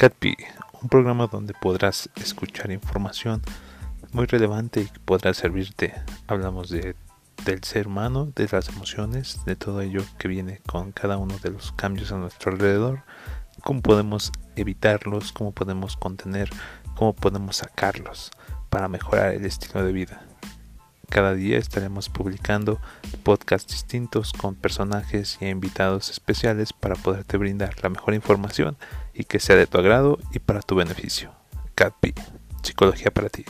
CatP, un programa donde podrás escuchar información muy relevante y que podrá servirte. Hablamos de, del ser humano, de las emociones, de todo ello que viene con cada uno de los cambios a nuestro alrededor, cómo podemos evitarlos, cómo podemos contener, cómo podemos sacarlos para mejorar el estilo de vida. Cada día estaremos publicando podcasts distintos con personajes y invitados especiales para poderte brindar la mejor información y que sea de tu agrado y para tu beneficio. CatP, psicología para ti.